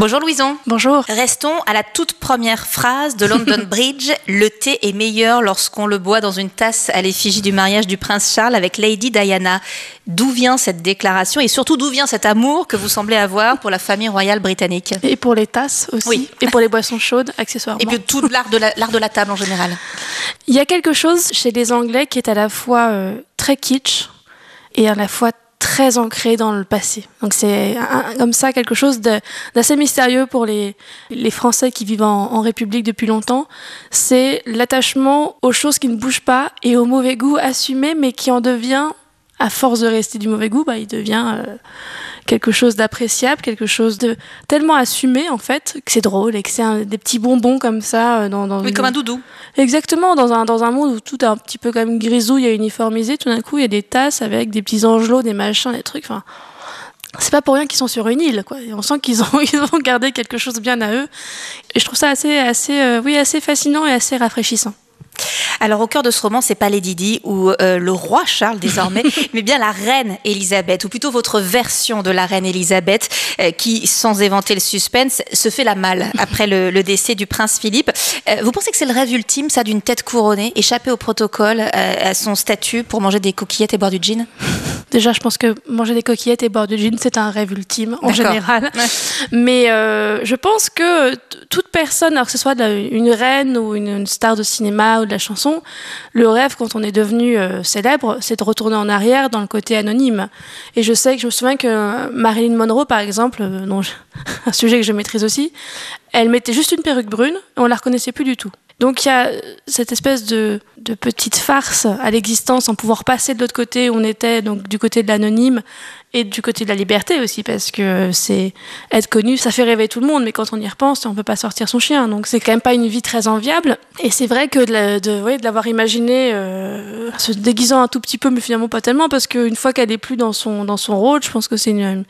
Bonjour Louison. Bonjour. Restons à la toute première phrase de London Bridge. le thé est meilleur lorsqu'on le boit dans une tasse à l'effigie du mariage du prince Charles avec Lady Diana. D'où vient cette déclaration et surtout d'où vient cet amour que vous semblez avoir pour la famille royale britannique? Et pour les tasses aussi. Oui. Et pour les boissons chaudes, accessoirement. Et puis tout l'art de, la, l'art de la table en général. Il y a quelque chose chez les Anglais qui est à la fois euh, très kitsch et à la fois très ancré dans le passé. Donc c'est comme ça quelque chose d'assez mystérieux pour les, Français qui vivent en, en République depuis longtemps. C'est l'attachement aux choses qui ne bougent pas et au mauvais goût assumé, mais qui en devient, à force de rester du mauvais goût, bah, il devient euh, quelque chose d'appréciable, quelque chose de tellement assumé en fait que c'est drôle et que c'est un- des petits bonbons comme ça euh, dans, dans Oui, une- comme un doudou. Exactement, dans un, dans un monde où tout est un petit peu comme grisouille et uniformisé, tout d'un coup, il y a des tasses avec des petits angelots, des machins, des trucs. Enfin, c'est pas pour rien qu'ils sont sur une île, quoi. Et on sent qu'ils ont, ils ont gardé quelque chose bien à eux. Et je trouve ça assez, assez, euh, oui, assez fascinant et assez rafraîchissant. Alors au cœur de ce roman, c'est pas Lady Di ou euh, le roi Charles désormais, mais bien la reine Elisabeth, ou plutôt votre version de la reine Elisabeth, euh, qui, sans éventer le suspense, se fait la malle après le, le décès du prince Philippe. Euh, vous pensez que c'est le rêve ultime, ça, d'une tête couronnée, échapper au protocole, à son statut pour manger des coquillettes et boire du gin? Déjà, je pense que manger des coquillettes et boire du gin, c'est un rêve ultime en général. Ouais. Mais euh, je pense que toute personne, alors que ce soit une reine ou une, une star de cinéma ou la chanson, le rêve quand on est devenu euh, célèbre, c'est de retourner en arrière dans le côté anonyme. Et je sais que je me souviens que Marilyn Monroe, par exemple, euh, un sujet que je maîtrise aussi, elle mettait juste une perruque brune et on la reconnaissait plus du tout. Donc il y a euh, cette espèce de, petite farce à l'existence en pouvoir passer de l'autre côté où on était, donc du côté de l'anonyme et du côté de la liberté aussi, parce que c'est être connu, ça fait rêver tout le monde, mais quand on y repense, on peut pas sortir son chien, donc c'est quand même pas une vie très enviable. Et c'est vrai que de l'avoir imaginé euh, se déguisant un tout petit peu, mais finalement pas tellement, parce qu'une fois qu'elle est plus dans son, dans son rôle, je pense que c'est une,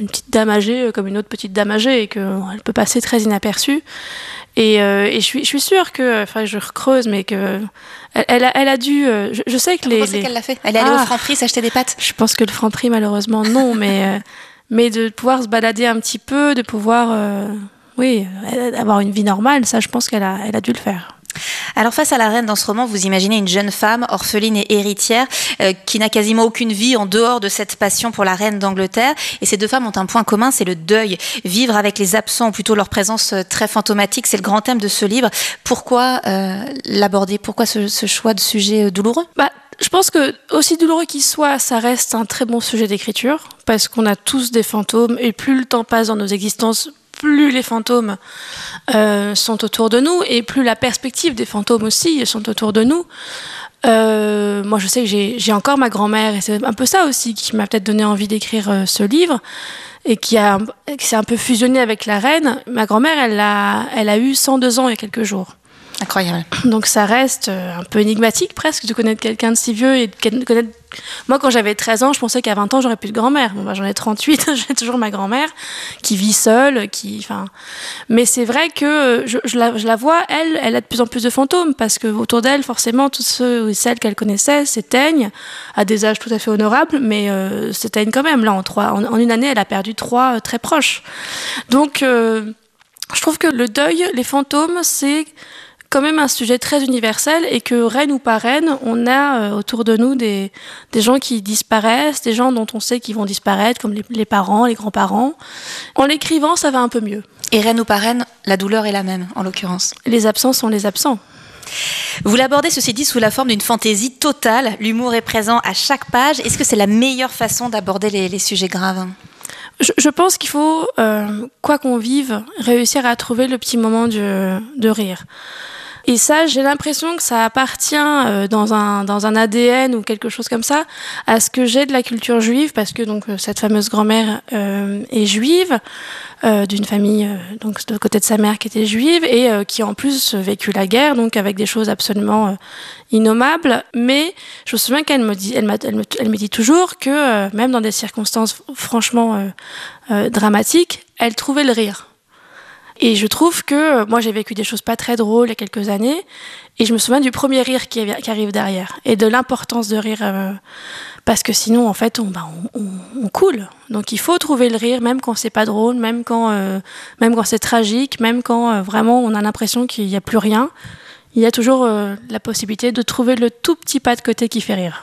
une petite dame âgée euh, comme une autre petite dame âgée et qu'elle peut passer très inaperçue. Et, euh, et je, suis, je suis sûre que, enfin je recreuse, mais que elle, elle, a, elle a dû. euh, je, je sais que Vous les, les- qu'elle l'a fait? Elle est allée Ah. au Franprix s'acheter des pâtes? Je pense que le franc prix, malheureusement, non, mais, euh, mais de pouvoir se balader un petit peu, de pouvoir, euh, oui, euh, avoir une vie normale, ça, je pense qu'elle a, elle a dû le faire. Alors face à la reine dans ce roman, vous imaginez une jeune femme orpheline et héritière euh, qui n'a quasiment aucune vie en dehors de cette passion pour la reine d'Angleterre. Et ces deux femmes ont un point commun, c'est le deuil. Vivre avec les absents, ou plutôt leur présence euh, très fantomatique, c'est le grand thème de ce livre. Pourquoi euh, l'aborder? Pourquoi ce, ce choix de sujet euh, douloureux? Bah, je pense que, aussi douloureux qu'il soit, ça reste un très bon sujet d'écriture, parce qu'on a tous des fantômes, et plus le temps passe dans nos existences, plus les fantômes euh, sont autour de nous, et plus la perspective des fantômes aussi sont autour de nous. Euh, moi, je sais que j'ai encore ma grand-mère, et c'est un peu ça aussi qui m'a peut-être donné envie d'écrire euh, ce livre, et qui, s'est un peu fusionné avec la reine. Ma grand-mère, elle elle a eu 102 ans il y a quelques jours. Incroyable. Donc ça reste euh, un peu énigmatique presque de connaître quelqu'un de si vieux et de conna- connaître... Moi quand j'avais 13 ans, je pensais qu'à 20 ans j'aurais plus de grand-mère. Bon, bah, j'en ai 38, j'ai toujours ma grand-mère qui vit seule, qui... Enfin... Mais c'est vrai que euh, je, la, vois, elle, elle a de plus en plus de fantômes parce que autour d'elle, forcément, tous ceux et celles qu'elle connaissait s'éteignent à des âges tout à fait honorables, mais euh, s'éteignent quand même. Là, en, trois, en, une année, elle a perdu trois très proches. Donc... je trouve que le deuil, les fantômes, c'est quand même un sujet très universel et que reine ou pas reine, on a euh, autour de nous des, des gens qui disparaissent, des gens dont on sait qu'ils vont disparaître, comme les, les parents, les grands-parents. En l'écrivant, ça va un peu mieux. Et reine ou pas reine, la douleur est la même en l'occurrence. Les absents sont les absents. Vous l'abordez, ceci dit, sous la forme d'une fantaisie totale. L'humour est présent à chaque page. Est-ce que c'est la meilleure façon d'aborder les, les sujets graves? Je, je pense qu'il faut, euh, quoi qu'on vive, réussir à trouver le petit moment de, de rire. Et ça, j'ai l'impression que ça appartient euh, dans, un, ADN ou quelque chose comme ça à ce que j'ai de la culture juive, parce que donc euh, cette fameuse grand-mère euh, est juive, d'une famille de côté de sa mère qui était juive et qui en plus vécu la guerre, donc avec des choses absolument innommables. Mais je me souviens qu'elle me dit, me, dit toujours que même dans des circonstances franchement dramatiques, elle trouvait le rire. Et je trouve que moi j'ai vécu des choses pas très drôles il y a quelques années, et je me souviens du premier rire qui, arrive derrière, et de l'importance de rire, euh, parce que sinon en fait bah, on, coule. Donc il faut trouver le rire, même quand c'est pas drôle, même quand, euh, quand c'est tragique, même quand euh, vraiment on a l'impression qu'il n'y a plus rien. Il y a toujours la possibilité de trouver le tout petit pas de côté qui fait rire.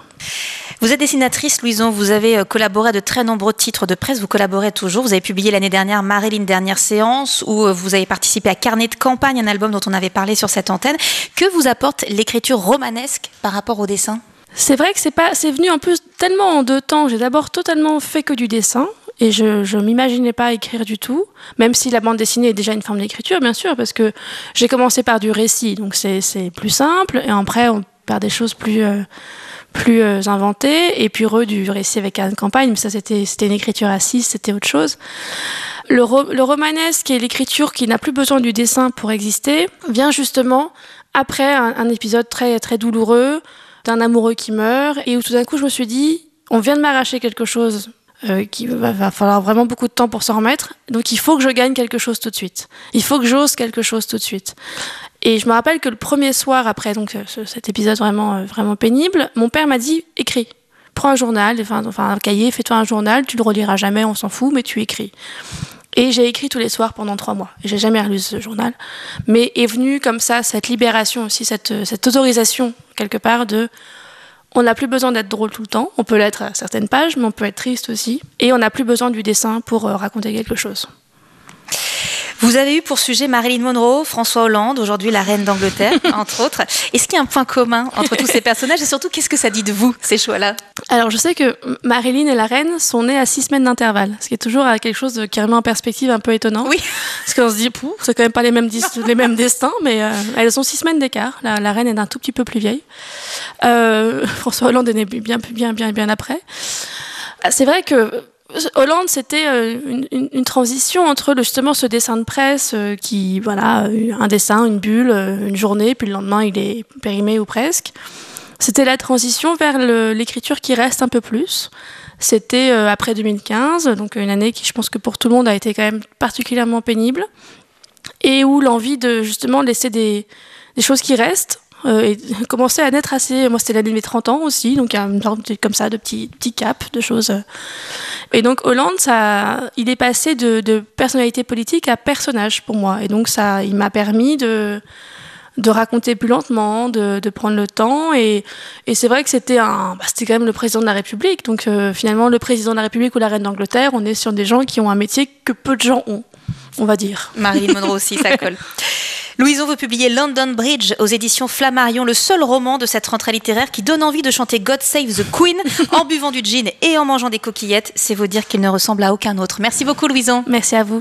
Vous êtes dessinatrice, Louison. Vous avez euh, collaboré à de très nombreux titres de presse. Vous collaborez toujours. Vous avez publié l'année dernière Marilyn Dernière Séance, où euh, vous avez participé à Carnet de campagne, un album dont on avait parlé sur cette antenne. Que vous apporte l'écriture romanesque par rapport au dessin? C'est vrai que c'est pas, c'est venu en plus tellement en deux temps. J'ai d'abord totalement fait que du dessin et je ne m'imaginais pas écrire du tout, même si la bande dessinée est déjà une forme d'écriture, bien sûr, parce que j'ai commencé par du récit, donc c'est plus simple, et après on perd des choses plus euh, plus euh, inventé, et puis re du récit avec une campagne, mais ça c'était une écriture assise, c'était autre chose. Le, le romanesque et l'écriture qui n'a plus besoin du dessin pour exister vient justement après un, épisode très, très douloureux d'un amoureux qui meurt, et où tout d'un coup je me suis dit, on vient de m'arracher quelque chose euh, qui va, va, falloir vraiment beaucoup de temps pour s'en remettre. Donc il faut que je gagne quelque chose tout de suite. Il faut que j'ose quelque chose tout de suite. Et je me rappelle que le premier soir après donc cet épisode vraiment euh, vraiment pénible, mon père m'a dit écris, prends un journal, enfin, un cahier, fais-toi un journal, tu le reliras jamais, on s'en fout, mais tu écris. Et j'ai écrit tous les soirs pendant trois mois. J'ai jamais relu ce journal, mais est venue comme ça cette libération aussi, cette autorisation quelque part de on n'a plus besoin d'être drôle tout le temps. On peut l'être à certaines pages, mais on peut être triste aussi. Et on n'a plus besoin du dessin pour euh, raconter quelque chose. Vous avez eu pour sujet Marilyn Monroe, François Hollande, aujourd'hui la reine d'Angleterre, entre autres. Est-ce qu'il y a un point commun entre tous ces personnages et surtout, qu'est-ce que ça dit de vous, ces choix-là? Alors, je sais que Marilyn et la reine sont nées à six semaines d'intervalle, ce qui est toujours quelque chose qui remet en perspective un peu étonnant. Oui. Parce qu'on se dit, c'est quand même pas les mêmes, les mêmes destins, mais euh, elles ont six semaines d'écart. La, reine est d'un tout petit peu plus vieille. Euh, François Hollande est né bien, bien, bien, bien après. C'est vrai que Hollande, c'était euh, une, transition entre justement ce dessin de presse euh, qui, voilà, un dessin, une bulle, euh, une journée, puis le lendemain il est périmé ou presque. C'était la transition vers l'écriture qui reste un peu plus. C'était après 2015, donc une année qui, je pense que pour tout le monde a été quand même particulièrement pénible, et où l'envie de justement laisser des, choses qui restent, euh, et commençait à naître assez. Moi, c'était l'année de mes 30 ans aussi, donc il y a une sorte comme ça de petits, petits caps, de choses. Et donc, Hollande, ça, il est passé de, de personnalité politique à personnage pour moi. Et donc, ça, il m'a permis de de raconter plus lentement, de, de prendre le temps. Et, et c'est vrai que c'était un, bah, c'était quand même le président de la République. Donc euh, finalement, le président de la République ou la reine d'Angleterre, on est sur des gens qui ont un métier que peu de gens ont, on va dire. Marilyn Monroe aussi, ça colle. Louison veut publier London Bridge aux éditions Flammarion, le seul roman de cette rentrée littéraire qui donne envie de chanter God Save the Queen en buvant du gin et en mangeant des coquillettes. C'est vous dire qu'il ne ressemble à aucun autre. Merci beaucoup Louison. Merci à vous.